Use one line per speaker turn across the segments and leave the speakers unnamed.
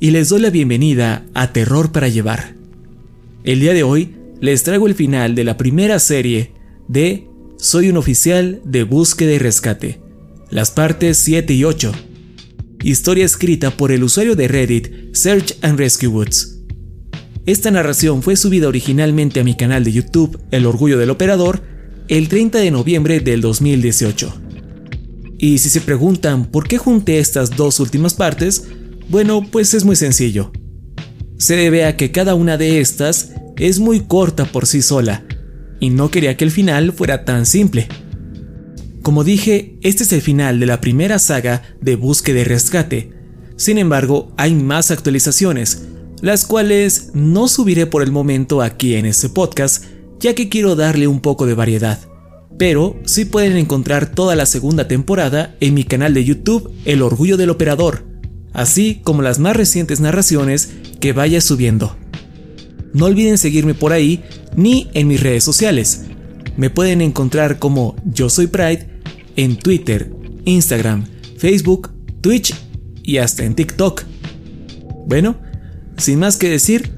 y les doy la bienvenida a Terror para Llevar. El día de hoy les traigo el final de la primera serie de Soy un oficial de búsqueda y rescate, las partes 7 y 8. Historia escrita por el usuario de Reddit Search and Rescue Woods. Esta narración fue subida originalmente a mi canal de YouTube El Orgullo del Operador el 30 de noviembre del 2018. Y si se preguntan por qué junté estas dos últimas partes, bueno, pues es muy sencillo. Se debe a que cada una de estas es muy corta por sí sola, y no quería que el final fuera tan simple. Como dije, este es el final de la primera saga de búsqueda y rescate. Sin embargo, hay más actualizaciones, las cuales no subiré por el momento aquí en este podcast, ya que quiero darle un poco de variedad. Pero sí pueden encontrar toda la segunda temporada en mi canal de YouTube El Orgullo del Operador, así como las más recientes narraciones que vaya subiendo. No olviden seguirme por ahí ni en mis redes sociales. Me pueden encontrar como Yo Soy Pride en Twitter, Instagram, Facebook, Twitch y hasta en TikTok. Bueno, sin más que decir,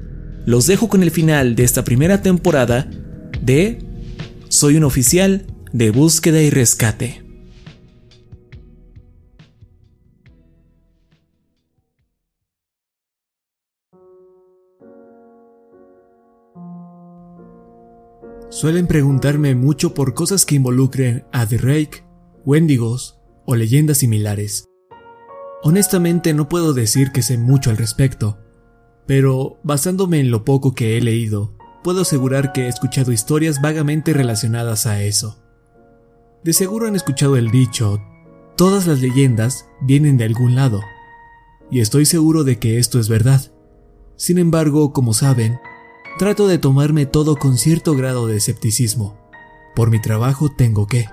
los dejo con el final de esta primera temporada de Soy un oficial de búsqueda y rescate. Suelen preguntarme mucho por cosas que involucren a The Rake, Wendigos o leyendas similares. Honestamente no puedo decir que sé mucho al respecto, pero basándome en lo poco que he leído, puedo asegurar que he escuchado historias vagamente relacionadas a eso. De seguro han escuchado el dicho, todas las leyendas vienen de algún lado, y estoy seguro de que esto es verdad. Sin embargo, como saben, trato de tomarme todo con cierto grado de escepticismo. Por mi trabajo tengo que.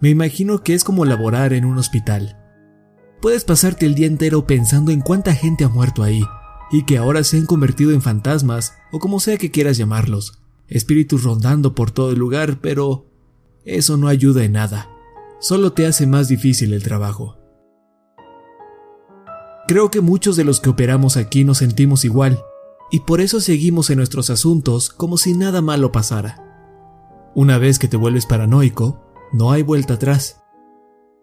Me imagino que es como laborar en un hospital. Puedes pasarte el día entero pensando en cuánta gente ha muerto ahí, y que ahora se han convertido en fantasmas, o como sea que quieras llamarlos, espíritus rondando por todo el lugar, pero eso no ayuda en nada, solo te hace más difícil el trabajo. Creo que muchos de los que operamos aquí nos sentimos igual, y por eso seguimos en nuestros asuntos como si nada malo pasara. Una vez que te vuelves paranoico, no hay vuelta atrás.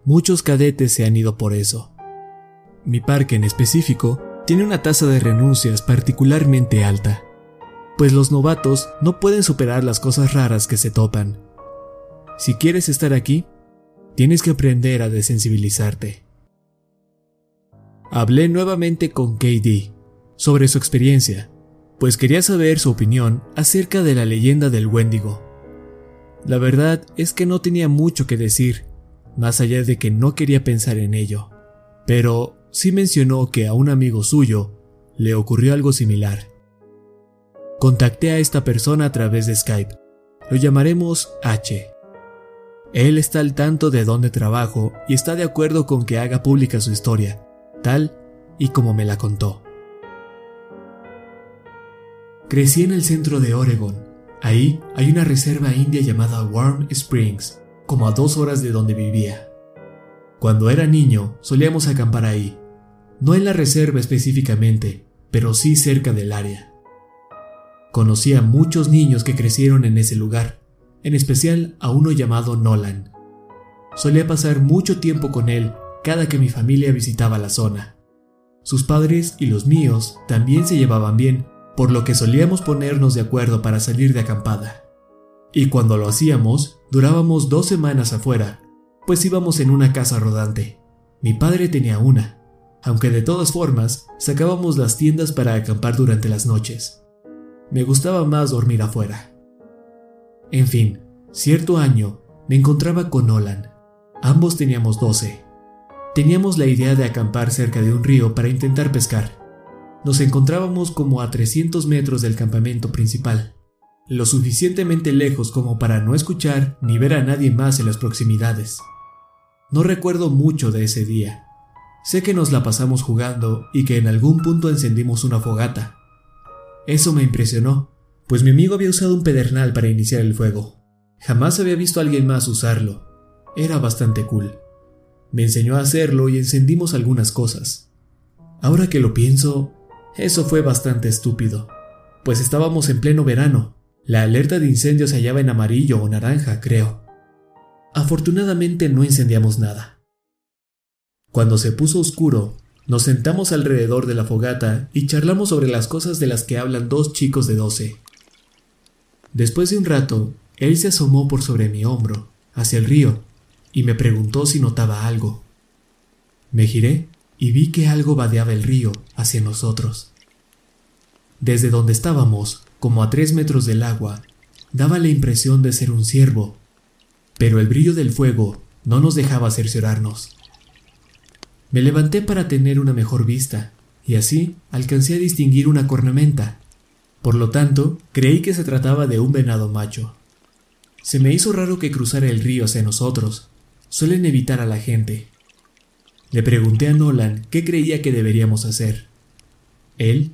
Muchos cadetes se han ido por eso. Mi parque en específico tiene una tasa de renuncias particularmente alta, pues los novatos no pueden superar las cosas raras que se topan. Si quieres estar aquí, tienes que aprender a desensibilizarte. Hablé nuevamente con KD sobre su experiencia, pues quería saber su opinión acerca de la leyenda del Wendigo. La verdad es que no tenía mucho que decir, más allá de que no quería pensar en ello, pero sí mencionó que a un amigo suyo le ocurrió algo similar. Contacté a esta persona a través de Skype. Lo llamaremos H. Él está al tanto de dónde trabajo y está de acuerdo con que haga pública su historia, tal y como me la contó. Crecí en el centro de Oregon. Ahí hay una reserva india llamada Warm Springs, como a dos horas de donde vivía. Cuando era niño solíamos acampar ahí, no en la reserva específicamente, pero sí cerca del área. Conocí a muchos niños que crecieron en ese lugar, en especial a uno llamado Nolan. Solía pasar mucho tiempo con él cada que mi familia visitaba la zona. Sus padres y los míos también se llevaban bien, por lo que solíamos ponernos de acuerdo para salir de acampada. Y cuando lo hacíamos, durábamos dos semanas afuera, pues íbamos en una casa rodante. Mi padre tenía una, aunque de todas formas sacábamos las tiendas para acampar durante las noches. Me gustaba más dormir afuera. En fin, cierto año me encontraba con Nolan. Ambos teníamos 12. Teníamos la idea de acampar cerca de un río para intentar pescar. Nos encontrábamos como a 300 metros del campamento principal, lo suficientemente lejos como para no escuchar ni ver a nadie más en las proximidades. No recuerdo mucho de ese día. Sé que nos la pasamos jugando y que en algún punto encendimos una fogata, eso me impresionó, pues mi amigo había usado un pedernal para iniciar el fuego. Jamás había visto a alguien más usarlo. Era bastante cool. Me enseñó a hacerlo y encendimos algunas cosas. Ahora que lo pienso, eso fue bastante estúpido, pues estábamos en pleno verano. La alerta de incendio se hallaba en amarillo o naranja, creo. Afortunadamente no incendiamos nada. Cuando se puso oscuro, nos sentamos alrededor de la fogata y charlamos sobre las cosas de las que hablan dos chicos de doce. Después de un rato, él se asomó por sobre mi hombro, hacia el río, y me preguntó si notaba algo. Me giré y vi que algo vadeaba el río hacia nosotros. Desde donde estábamos, como a tres metros del agua, daba la impresión de ser un ciervo, pero el brillo del fuego no nos dejaba cerciorarnos. Me levanté para tener una mejor vista, y así alcancé a distinguir una cornamenta. Por lo tanto, creí que se trataba de un venado macho. Se me hizo raro que cruzara el río hacia nosotros. Suelen evitar a la gente. Le pregunté a Nolan qué creía que deberíamos hacer. Él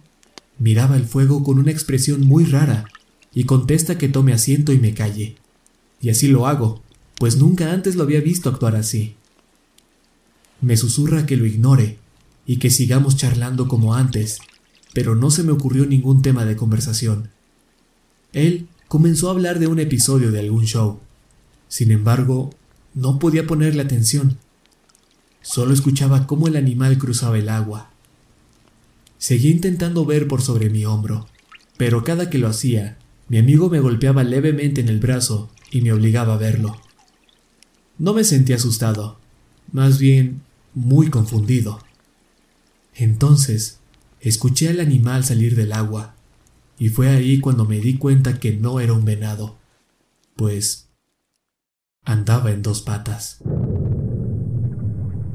miraba el fuego con una expresión muy rara y contesta que tome asiento y me calle. Y así lo hago, pues nunca antes lo había visto actuar así. Me susurra que lo ignore y que sigamos charlando como antes, pero no se me ocurrió ningún tema de conversación. Él comenzó a hablar de un episodio de algún show. Sin embargo, no podía ponerle atención. Solo escuchaba cómo el animal cruzaba el agua. Seguí intentando ver por sobre mi hombro, pero cada que lo hacía, mi amigo me golpeaba levemente en el brazo y me obligaba a verlo. No me sentí asustado, más bien muy confundido. Entonces, escuché al animal salir del agua, y fue ahí cuando me di cuenta que no era un venado, pues andaba en dos patas.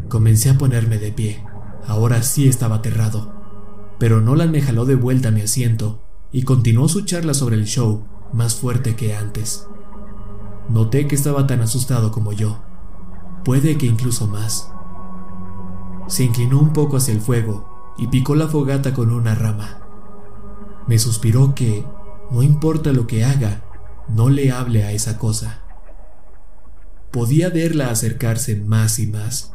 Comencé a ponerme de pie, ahora sí estaba aterrado, pero Nolan me jaló de vuelta a mi asiento y continuó su charla sobre el show más fuerte que antes. Noté que estaba tan asustado como yo, puede que incluso más. Se inclinó un poco hacia el fuego y picó la fogata con una rama. Me suspiró que, no importa lo que haga, no le hable a esa cosa. Podía verla acercarse más y más,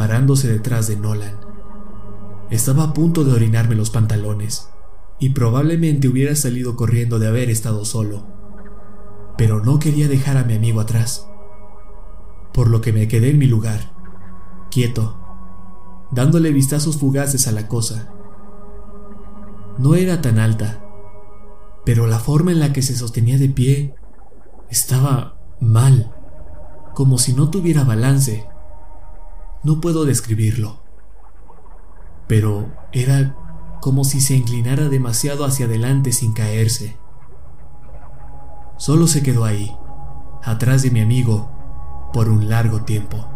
parándose detrás de Nolan. Estaba a punto de orinarme los pantalones, y probablemente hubiera salido corriendo de haber estado solo. Pero no quería dejar a mi amigo atrás, por lo que me quedé en mi lugar, quieto, dándole vistazos fugaces a la cosa. No era tan alta, pero la forma en la que se sostenía de pie estaba mal, como si no tuviera balance. No puedo describirlo, pero era como si se inclinara demasiado hacia adelante sin caerse. Solo se quedó ahí, atrás de mi amigo, por un largo tiempo.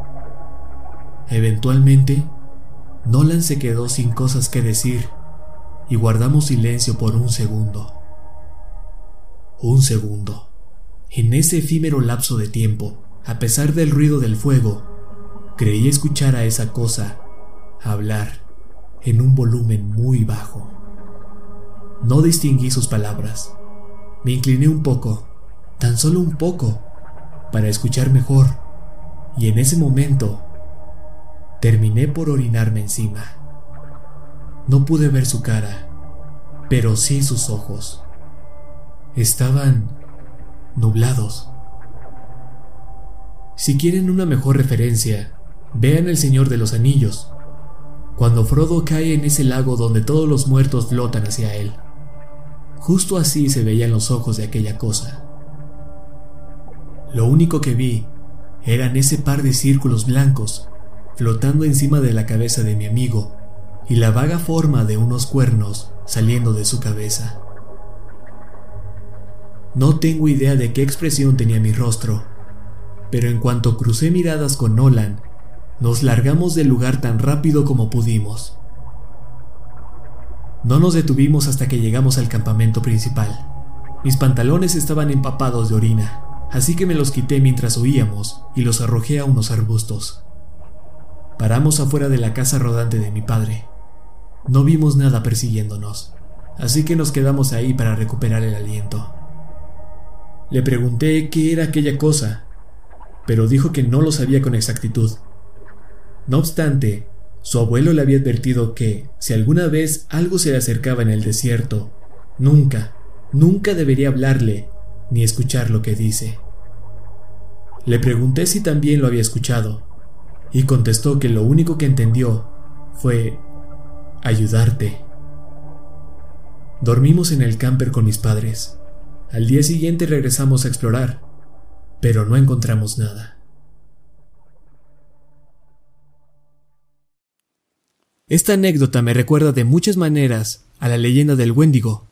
Eventualmente, Nolan se quedó sin cosas que decir y guardamos silencio por un segundo. Un segundo. En ese efímero lapso de tiempo, a pesar del ruido del fuego, creí escuchar a esa cosa hablar en un volumen muy bajo. No distinguí sus palabras. Me incliné un poco, tan solo un poco, para escuchar mejor, y en ese momento terminé por orinarme encima. No pude ver su cara, pero sí sus ojos. Estaban nublados. Si quieren una mejor referencia, vean El Señor de los Anillos, cuando Frodo cae en ese lago donde todos los muertos flotan hacia él. Justo así se veían los ojos de aquella cosa. Lo único que vi eran ese par de círculos blancos flotando encima de la cabeza de mi amigo y la vaga forma de unos cuernos saliendo de su cabeza. No tengo idea de qué expresión tenía mi rostro, pero en cuanto crucé miradas con Nolan, nos largamos del lugar tan rápido como pudimos. No nos detuvimos hasta que llegamos al campamento principal. Mis pantalones estaban empapados de orina, así que me los quité mientras huíamos y los arrojé a unos arbustos. Paramos afuera de la casa rodante de mi padre. No vimos nada persiguiéndonos, así que nos quedamos ahí para recuperar el aliento. Le pregunté qué era aquella cosa, pero dijo que no lo sabía con exactitud. No obstante, su abuelo le había advertido que, si alguna vez algo se le acercaba en el desierto, nunca, nunca debería hablarle ni escuchar lo que dice. Le pregunté si también lo había escuchado, y contestó que lo único que entendió fue ayudarte. Dormimos en el camper con mis padres. Al día siguiente regresamos a explorar, pero no encontramos nada. Esta anécdota me recuerda de muchas maneras a la leyenda del Wendigo.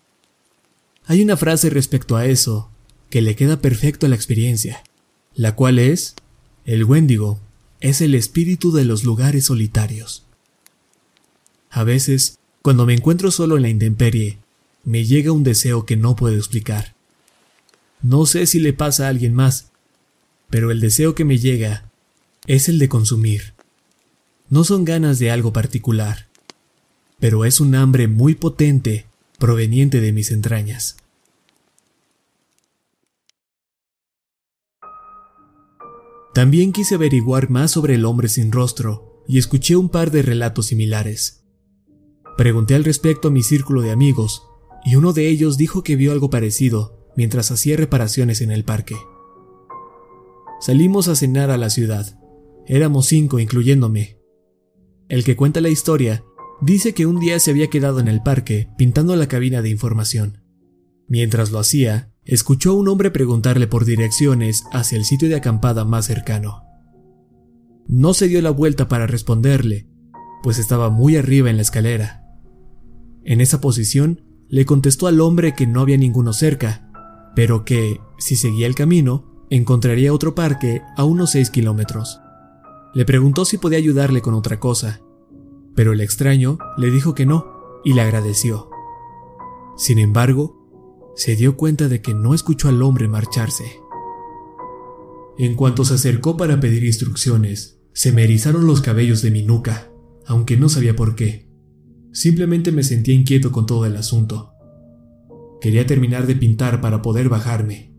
Hay una frase respecto a eso que le queda perfecto a la experiencia, la cual es, el Wendigo es el espíritu de los lugares solitarios. A veces, cuando me encuentro solo en la intemperie, me llega un deseo que no puedo explicar. No sé si le pasa a alguien más, pero el deseo que me llega es el de consumir, no son ganas de algo particular, pero es un hambre muy potente proveniente de mis entrañas. También quise averiguar más sobre el hombre sin rostro y escuché un par de relatos similares. Pregunté al respecto a mi círculo de amigos y uno de ellos dijo que vio algo parecido mientras hacía reparaciones en el parque. Salimos a cenar a la ciudad. Éramos cinco, incluyéndome, el que cuenta la historia dice que un día se había quedado en el parque pintando la cabina de información. Mientras lo hacía, escuchó a un hombre preguntarle por direcciones hacia el sitio de acampada más cercano. No se dio la vuelta para responderle, pues estaba muy arriba en la escalera. En esa posición, le contestó al hombre que no había ninguno cerca, pero que, si seguía el camino, encontraría otro parque a unos 6 kilómetros. Le preguntó si podía ayudarle con otra cosa, pero el extraño le dijo que no y le agradeció. Sin embargo, se dio cuenta de que no escuchó al hombre marcharse. En cuanto se acercó para pedir instrucciones, se me erizaron los cabellos de mi nuca, aunque no sabía por qué. Simplemente me sentía inquieto con todo el asunto. Quería terminar de pintar para poder bajarme.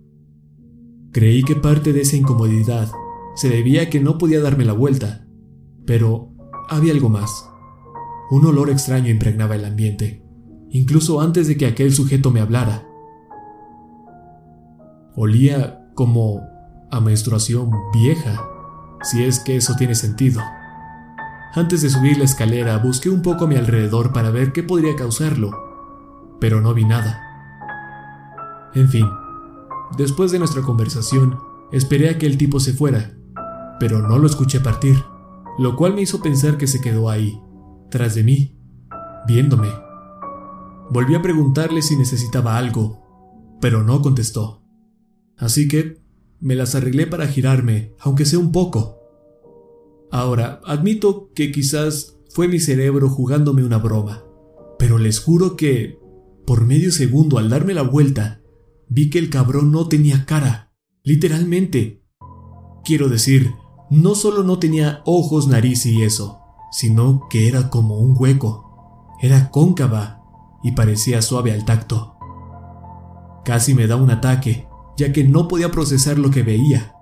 Creí que parte de esa incomodidad se debía a que no podía darme la vuelta, pero había algo más. Un olor extraño impregnaba el ambiente, incluso antes de que aquel sujeto me hablara. Olía como a menstruación vieja, si es que eso tiene sentido. Antes de subir la escalera busqué un poco a mi alrededor para ver qué podría causarlo, pero no vi nada. En fin, después de nuestra conversación, esperé a que el tipo se fuera, pero no lo escuché partir, lo cual me hizo pensar que se quedó ahí, tras de mí, viéndome. Volví a preguntarle si necesitaba algo, pero no contestó. Así que me las arreglé para girarme, aunque sea un poco. Ahora, admito que quizás fue mi cerebro jugándome una broma, pero les juro que, por medio segundo al darme la vuelta, vi que el cabrón no tenía cara, literalmente. Quiero decir, no solo no tenía ojos, nariz y eso, sino que era como un hueco. Era cóncava y parecía suave al tacto. Casi me da un ataque, ya que no podía procesar lo que veía.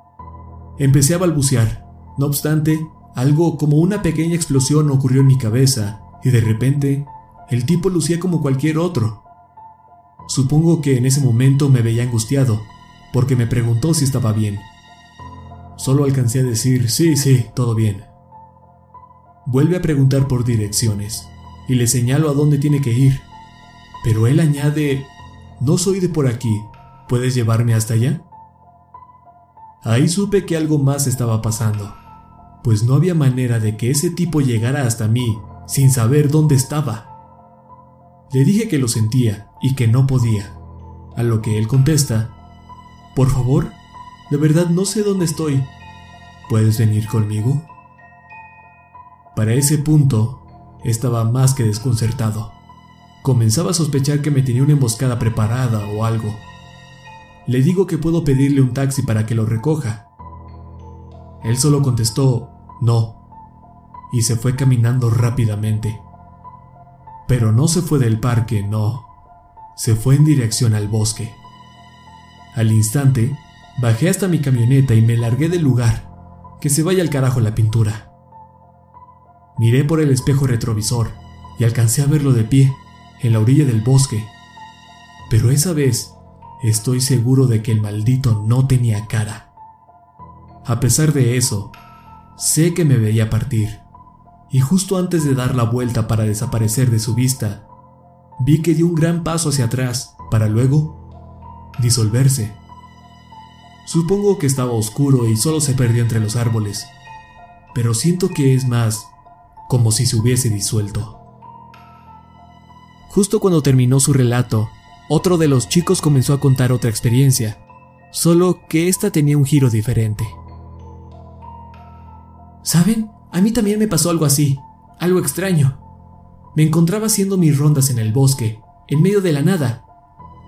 Empecé a balbucear. No obstante, algo como una pequeña explosión ocurrió en mi cabeza y de repente el tipo lucía como cualquier otro. Supongo que en ese momento me veía angustiado, porque me preguntó si estaba bien. Solo alcancé a decir, sí, sí, todo bien. Vuelve a preguntar por direcciones, y le señalo a dónde tiene que ir. Pero él añade, no soy de por aquí, ¿puedes llevarme hasta allá? Ahí supe que algo más estaba pasando, pues no había manera de que ese tipo llegara hasta mí sin saber dónde estaba. Le dije que lo sentía y que no podía, a lo que él contesta, por favor, de verdad no sé dónde estoy. ¿Puedes venir conmigo? Para ese punto, estaba más que desconcertado. Comenzaba a sospechar que me tenía una emboscada preparada o algo. Le digo que puedo pedirle un taxi para que lo recoja. Él solo contestó, no, y se fue caminando rápidamente. Pero no se fue del parque, no. Se fue en dirección al bosque. Al instante, bajé hasta mi camioneta y me largué del lugar. Que se vaya al carajo la pintura. Miré por el espejo retrovisor y alcancé a verlo de pie, en la orilla del bosque. Pero esa vez estoy seguro de que el maldito no tenía cara. A pesar de eso, sé que me veía partir y justo antes de dar la vuelta para desaparecer de su vista, vi que dio un gran paso hacia atrás para luego disolverse. Supongo que estaba oscuro y solo se perdió entre los árboles, pero siento que es más como si se hubiese disuelto. Justo cuando terminó su relato, otro de los chicos comenzó a contar otra experiencia, solo que esta tenía un giro diferente. ¿Saben? A mí también me pasó algo así, algo extraño. Me encontraba haciendo mis rondas en el bosque, en medio de la nada.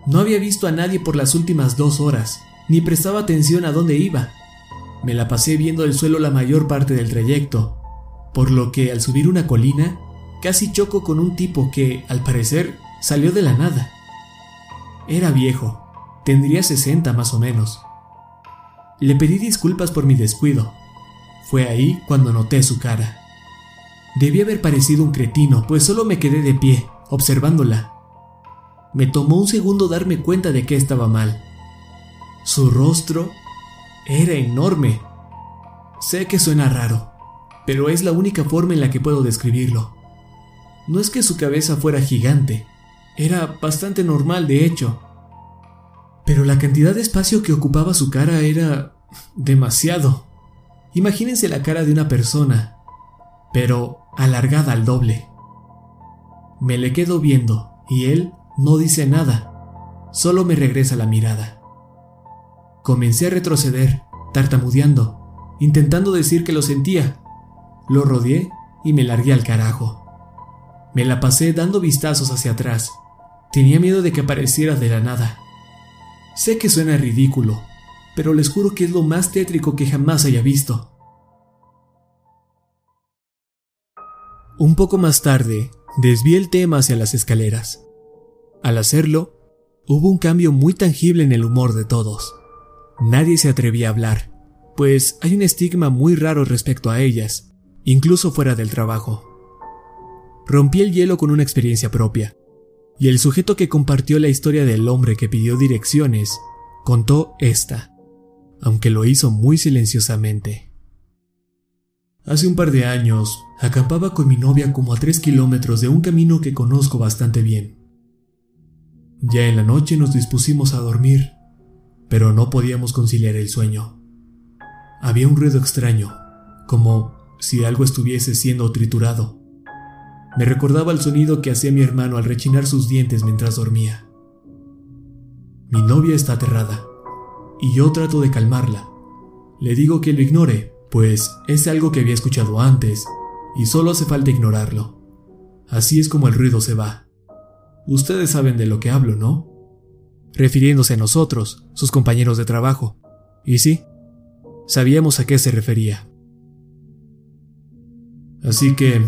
No había visto a nadie por las últimas dos horas, ni prestaba atención a dónde iba. Me la pasé viendo el suelo la mayor parte del trayecto, por lo que al subir una colina, casi choco con un tipo que, al parecer, salió de la nada. Era viejo, tendría 60 más o menos. Le pedí disculpas por mi descuido, fue ahí cuando noté su cara. Debí haber parecido un cretino, pues solo me quedé de pie, observándola. Me tomó un segundo darme cuenta de que estaba mal. Su rostro era enorme. Sé que suena raro, pero es la única forma en la que puedo describirlo. No es que su cabeza fuera gigante, era bastante normal de hecho. Pero la cantidad de espacio que ocupaba su cara era demasiado. Imagínense la cara de una persona, pero alargada al doble. Me le quedo viendo y él no dice nada, solo me regresa la mirada. Comencé a retroceder, tartamudeando, intentando decir que lo sentía. Lo rodeé y me largué al carajo. Me la pasé dando vistazos hacia atrás. Tenía miedo de que apareciera de la nada. Sé que suena ridículo, pero les juro que es lo más tétrico que jamás haya visto. Un poco más tarde, desvié el tema hacia las escaleras. Al hacerlo, hubo un cambio muy tangible en el humor de todos. Nadie se atrevía a hablar, pues hay un estigma muy raro respecto a ellas, incluso fuera del trabajo. Rompí el hielo con una experiencia propia, y el sujeto que compartió la historia del hombre que pidió direcciones contó esta aunque lo hizo muy silenciosamente. Hace un par de años, acampaba con mi novia como a tres kilómetros de un camino que conozco bastante bien. Ya en la noche nos dispusimos a dormir, pero no podíamos conciliar el sueño. Había un ruido extraño, como si algo estuviese siendo triturado. Me recordaba el sonido que hacía mi hermano al rechinar sus dientes mientras dormía. Mi novia está aterrada y yo trato de calmarla. Le digo que lo ignore, pues es algo que había escuchado antes, y solo hace falta ignorarlo. Así es como el ruido se va. Ustedes saben de lo que hablo, ¿no? Refiriéndose a nosotros, sus compañeros de trabajo. Y sí, sabíamos a qué se refería. Así que,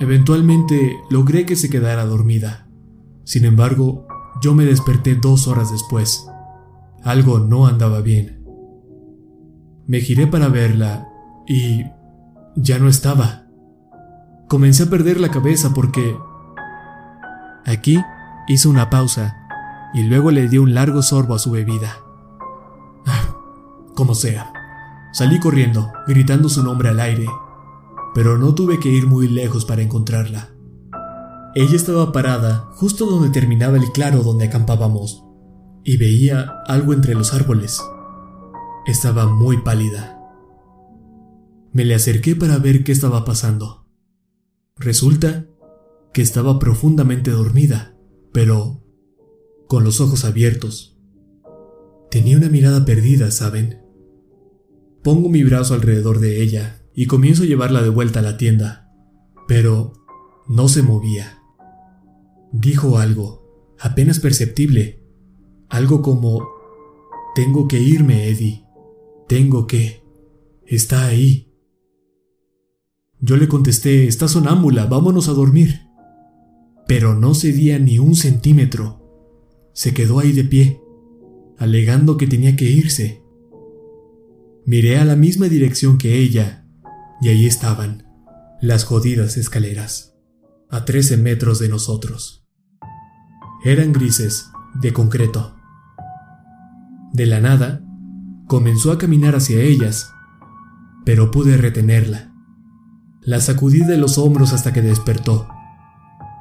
eventualmente, logré que se quedara dormida. Sin embargo, yo me desperté dos horas después. Algo no andaba bien. Me giré para verla y ya no estaba. Comencé a perder la cabeza porque... Aquí hizo una pausa y luego le dio un largo sorbo a su bebida. Como sea. Salí corriendo, gritando su nombre al aire, pero no tuve que ir muy lejos para encontrarla. Ella estaba parada justo donde terminaba el claro donde acampábamos, y veía algo entre los árboles. Estaba muy pálida. Me le acerqué para ver qué estaba pasando. Resulta que estaba profundamente dormida, pero con los ojos abiertos. Tenía una mirada perdida, ¿saben? Pongo mi brazo alrededor de ella y comienzo a llevarla de vuelta a la tienda, pero no se movía. Dijo algo, apenas perceptible, algo como, tengo que irme, Eddie, tengo que, está ahí. Yo le contesté, está sonámbula, vámonos a dormir. Pero no cedía ni un centímetro. Se quedó ahí de pie, alegando que tenía que irse. Miré a la misma dirección que ella, y ahí estaban, las jodidas escaleras, a 13 metros de nosotros. Eran grises, de concreto. De la nada, comenzó a caminar hacia ellas, pero pude retenerla. La sacudí de los hombros hasta que despertó.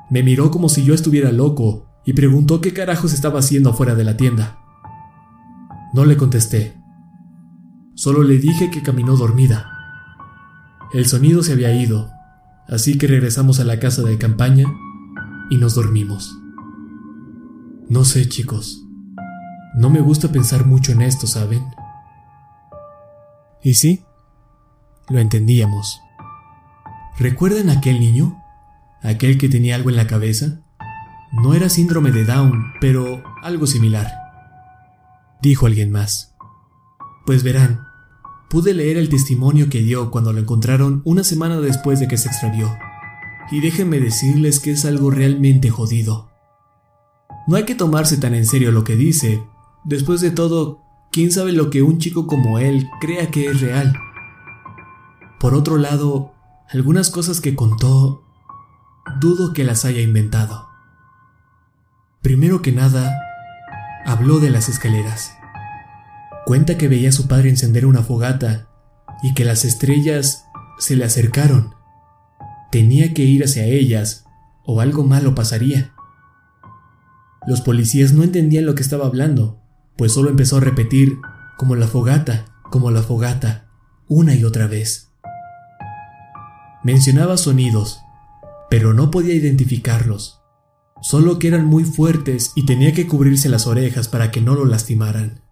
Me miró como si yo estuviera loco y preguntó qué carajos estaba haciendo afuera de la tienda. No le contesté. Solo le dije que caminó dormida. El sonido se había ido, así que regresamos a la casa de campaña y nos dormimos. No sé, chicos. No me gusta pensar mucho en esto, ¿saben? Y sí, lo entendíamos. ¿Recuerdan aquel niño? ¿Aquel que tenía algo en la cabeza? No era síndrome de Down, pero algo similar. Dijo alguien más. Pues verán, pude leer el testimonio que dio cuando lo encontraron una semana después de que se extravió. Y déjenme decirles que es algo realmente jodido. No hay que tomarse tan en serio lo que dice. Después de todo, ¿quién sabe lo que un chico como él crea que es real? Por otro lado, algunas cosas que contó, dudo que las haya inventado. Primero que nada, habló de las escaleras. Cuenta que veía a su padre encender una fogata y que las estrellas se le acercaron. Tenía que ir hacia ellas o algo malo pasaría. Los policías no entendían lo que estaba hablando, pues solo empezó a repetir como la fogata, como la fogata, una y otra vez. Mencionaba sonidos, pero no podía identificarlos, solo que eran muy fuertes y tenía que cubrirse las orejas para que no lo lastimaran.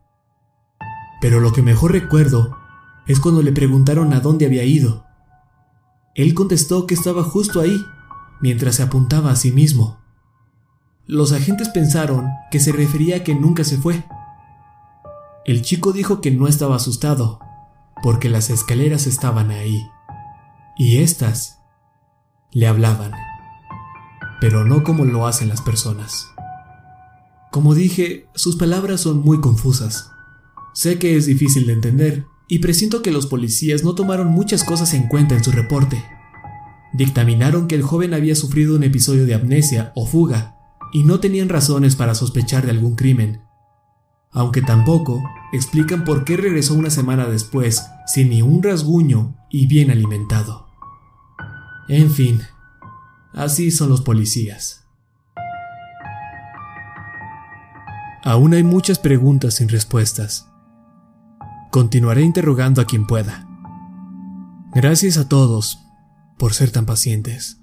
Pero lo que mejor recuerdo es cuando le preguntaron a dónde había ido. Él contestó que estaba justo ahí, mientras se apuntaba a sí mismo. Los agentes pensaron que se refería a que nunca se fue. El chico dijo que no estaba asustado, porque las escaleras estaban ahí, y éstas le hablaban, pero no como lo hacen las personas. Como dije, sus palabras son muy confusas. Sé que es difícil de entender y presiento que los policías no tomaron muchas cosas en cuenta en su reporte. Dictaminaron que el joven había sufrido un episodio de amnesia o fuga y no tenían razones para sospechar de algún crimen. Aunque tampoco explican por qué regresó una semana después sin ni un rasguño y bien alimentado. En fin, así son los policías. Aún hay muchas preguntas sin respuestas. Continuaré interrogando a quien pueda. Gracias a todos por ser tan pacientes.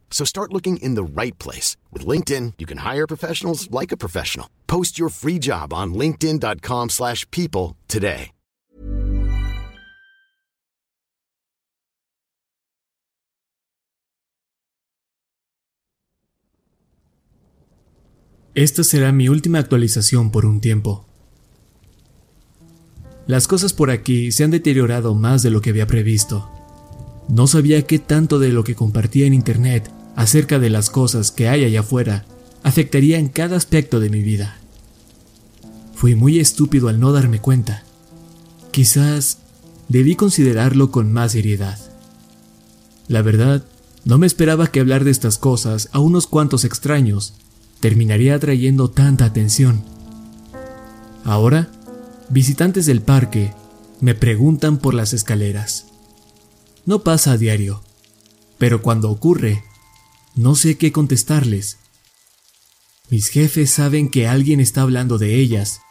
So start looking in the right place. With LinkedIn, you can hire professionals like a professional. Post your free job on linkedin.com slash people today.
Esta será mi última actualización por un tiempo. Las cosas por aquí se han deteriorado más de lo que había previsto. No sabía qué tanto de lo que compartía en internet acerca de las cosas que hay allá afuera afectaría en cada aspecto de mi vida. Fui muy estúpido al no darme cuenta. Quizás debí considerarlo con más seriedad. La verdad, no me esperaba que hablar de estas cosas a unos cuantos extraños terminaría atrayendo tanta atención. Ahora, visitantes del parque me preguntan por las escaleras. No pasa a diario, pero cuando ocurre, no sé qué contestarles. Mis jefes saben que alguien está hablando de ellas,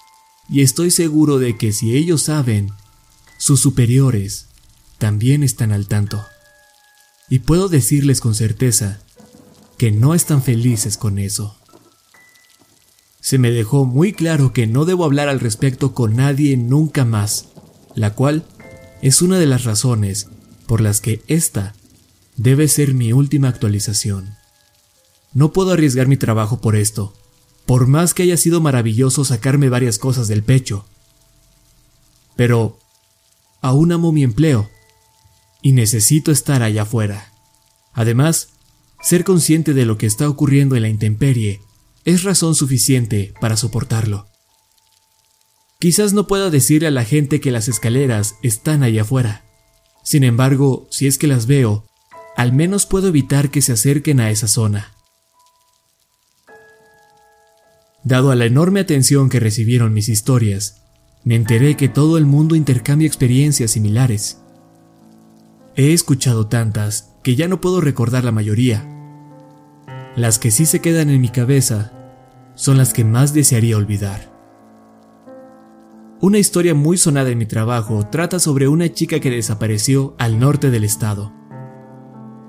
y estoy seguro de que si ellos saben, sus superiores también están al tanto. Y puedo decirles con certeza que no están felices con eso. Se me dejó muy claro que no debo hablar al respecto con nadie nunca más, la cual es una de las razones por las que esta debe ser mi última actualización. No puedo arriesgar mi trabajo por esto, por más que haya sido maravilloso sacarme varias cosas del pecho. Pero aún amo mi empleo y necesito estar allá afuera. Además, ser consciente de lo que está ocurriendo en la intemperie es razón suficiente para soportarlo. Quizás no pueda decirle a la gente que las escaleras están allá afuera. Sin embargo, si es que las veo, al menos puedo evitar que se acerquen a esa zona. Dado a la enorme atención que recibieron mis historias, me enteré que todo el mundo intercambia experiencias similares. He escuchado tantas que ya no puedo recordar la mayoría. Las que sí se quedan en mi cabeza son las que más desearía olvidar. Una historia muy sonada en mi trabajo trata sobre una chica que desapareció al norte del estado.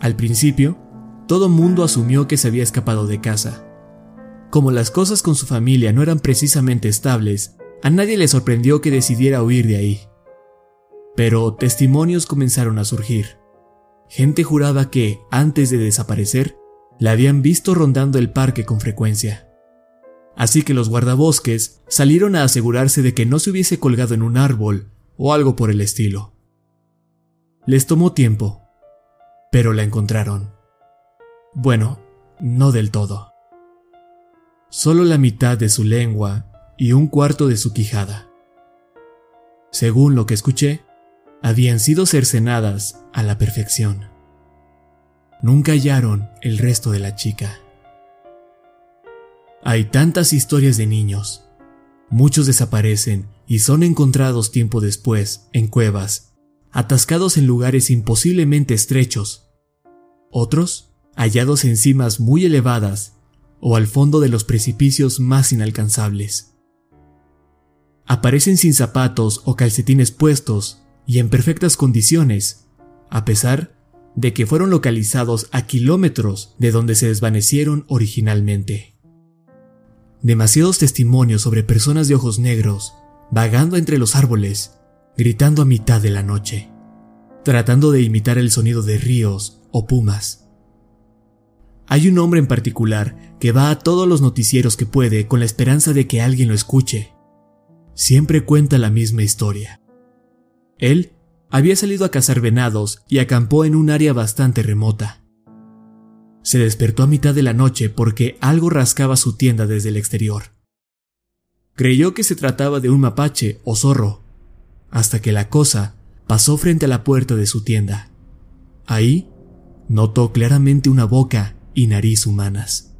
Al principio, todo mundo asumió que se había escapado de casa. Como las cosas con su familia no eran precisamente estables, a nadie le sorprendió que decidiera huir de ahí. Pero testimonios comenzaron a surgir. Gente juraba que, antes de desaparecer, la habían visto rondando el parque con frecuencia. Así que los guardabosques salieron a asegurarse de que no se hubiese colgado en un árbol o algo por el estilo. Les tomó tiempo, pero la encontraron. Bueno, no del todo. Solo la mitad de su lengua y un cuarto de su quijada. Según lo que escuché, habían sido cercenadas a la perfección. Nunca hallaron el resto de la chica. Hay tantas historias de niños. Muchos desaparecen y son encontrados tiempo después en cuevas, atascados en lugares imposiblemente estrechos. Otros hallados en cimas muy elevadas o al fondo de los precipicios más inalcanzables. aparecen sin zapatos o calcetines puestos y en perfectas condiciones, a pesar de que fueron localizados a kilómetros de donde se desvanecieron originalmente. Demasiados testimonios sobre personas de ojos negros vagando entre los árboles, gritando a mitad de la noche, tratando de imitar el sonido de ríos o pumas. Hay un hombre en particular que va a todos los noticieros que puede con la esperanza de que alguien lo escuche. Siempre cuenta la misma historia. Él había salido a cazar venados y acampó en un área bastante remota. Se despertó a mitad de la noche porque algo rascaba su tienda desde el exterior. Creyó que se trataba de un mapache o zorro, hasta que la cosa pasó frente a la puerta de su tienda. Ahí notó claramente una boca y nariz humanas.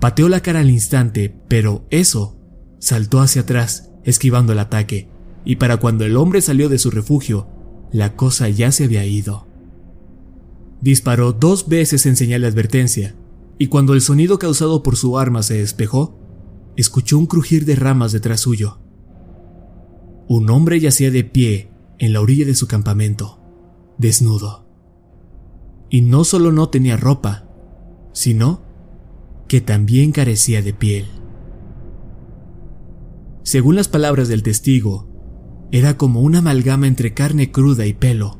Pateó la cara al instante, pero eso saltó hacia atrás, esquivando el ataque, y para cuando el hombre salió de su refugio, la cosa ya se había ido. Disparó dos veces en señal de advertencia, y cuando el sonido causado por su arma se despejó, escuchó un crujir de ramas detrás suyo. Un hombre yacía de pie en la orilla de su campamento, desnudo. Y no solo no tenía ropa, sino que también carecía de piel. Según las palabras del testigo, era como una amalgama entre carne cruda y pelo,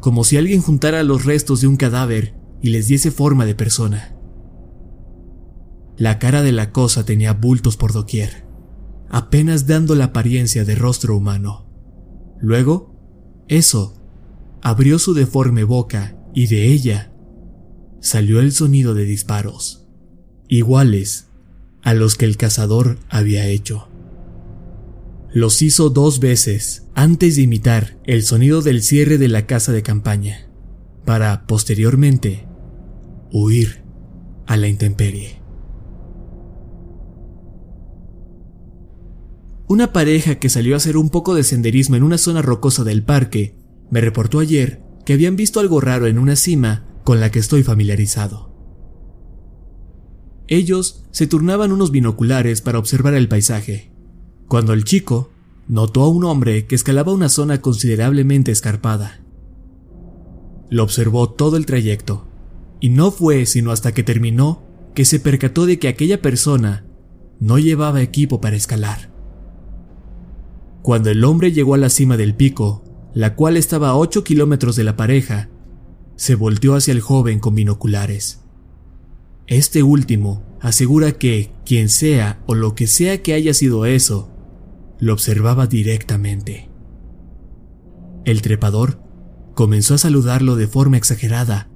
como si alguien juntara los restos de un cadáver y les diese forma de persona. La cara de la cosa tenía bultos por doquier, apenas dando la apariencia de rostro humano. Luego, eso abrió su deforme boca y de ella salió el sonido de disparos, iguales a los que el cazador había hecho. Los hizo dos veces antes de imitar el sonido del cierre de la casa de campaña, para posteriormente huir a la intemperie. Una pareja que salió a hacer un poco de senderismo en una zona rocosa del parque me reportó ayer que habían visto algo raro en una cima con la que estoy familiarizado. Ellos se turnaban unos binoculares para observar el paisaje, cuando el chico notó a un hombre que escalaba una zona considerablemente escarpada. Lo observó todo el trayecto, y no fue sino hasta que terminó que se percató de que aquella persona no llevaba equipo para escalar. Cuando el hombre llegó a la cima del pico, la cual estaba a 8 kilómetros de la pareja, se volteó hacia el joven con binoculares. Este último asegura que quien sea o lo que sea que haya sido eso, lo observaba directamente. El trepador comenzó a saludarlo de forma exagerada,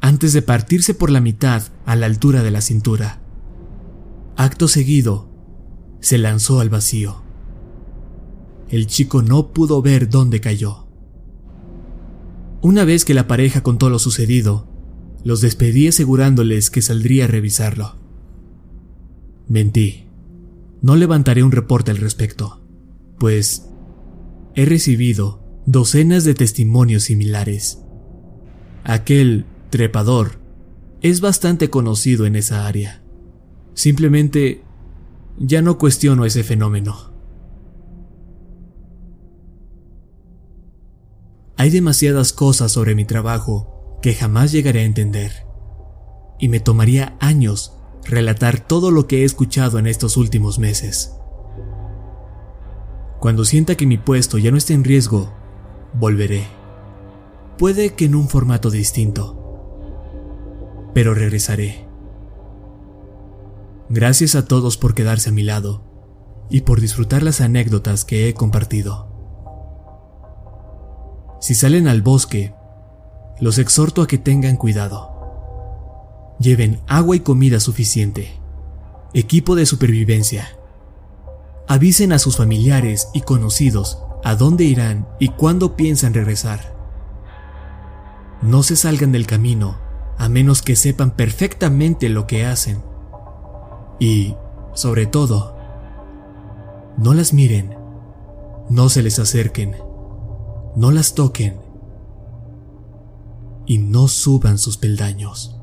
antes de partirse por la mitad a la altura de la cintura. Acto seguido, se lanzó al vacío. El chico no pudo ver dónde cayó. Una vez que la pareja contó lo sucedido, los despedí asegurándoles que saldría a revisarlo. Mentí. No levantaré un reporte al respecto, pues he recibido docenas de testimonios similares. Aquel trepador es bastante conocido en esa área. Simplemente ya no cuestiono ese fenómeno. Hay demasiadas cosas sobre mi trabajo que jamás llegaré a entender. Y me tomaría años relatar todo lo que he escuchado en estos últimos meses. Cuando sienta que mi puesto ya no esté en riesgo, volveré. Puede que en un formato distinto. Pero regresaré. Gracias a todos por quedarse a mi lado y por disfrutar las anécdotas que he compartido. Si salen al bosque, los exhorto a que tengan cuidado. Lleven agua y comida suficiente, equipo de supervivencia. Avisen a sus familiares y conocidos a dónde irán y cuándo piensan regresar. No se salgan del camino a menos que sepan perfectamente lo que hacen. Y, sobre todo, no las miren, no se les acerquen no las toquen y no suban sus peldaños.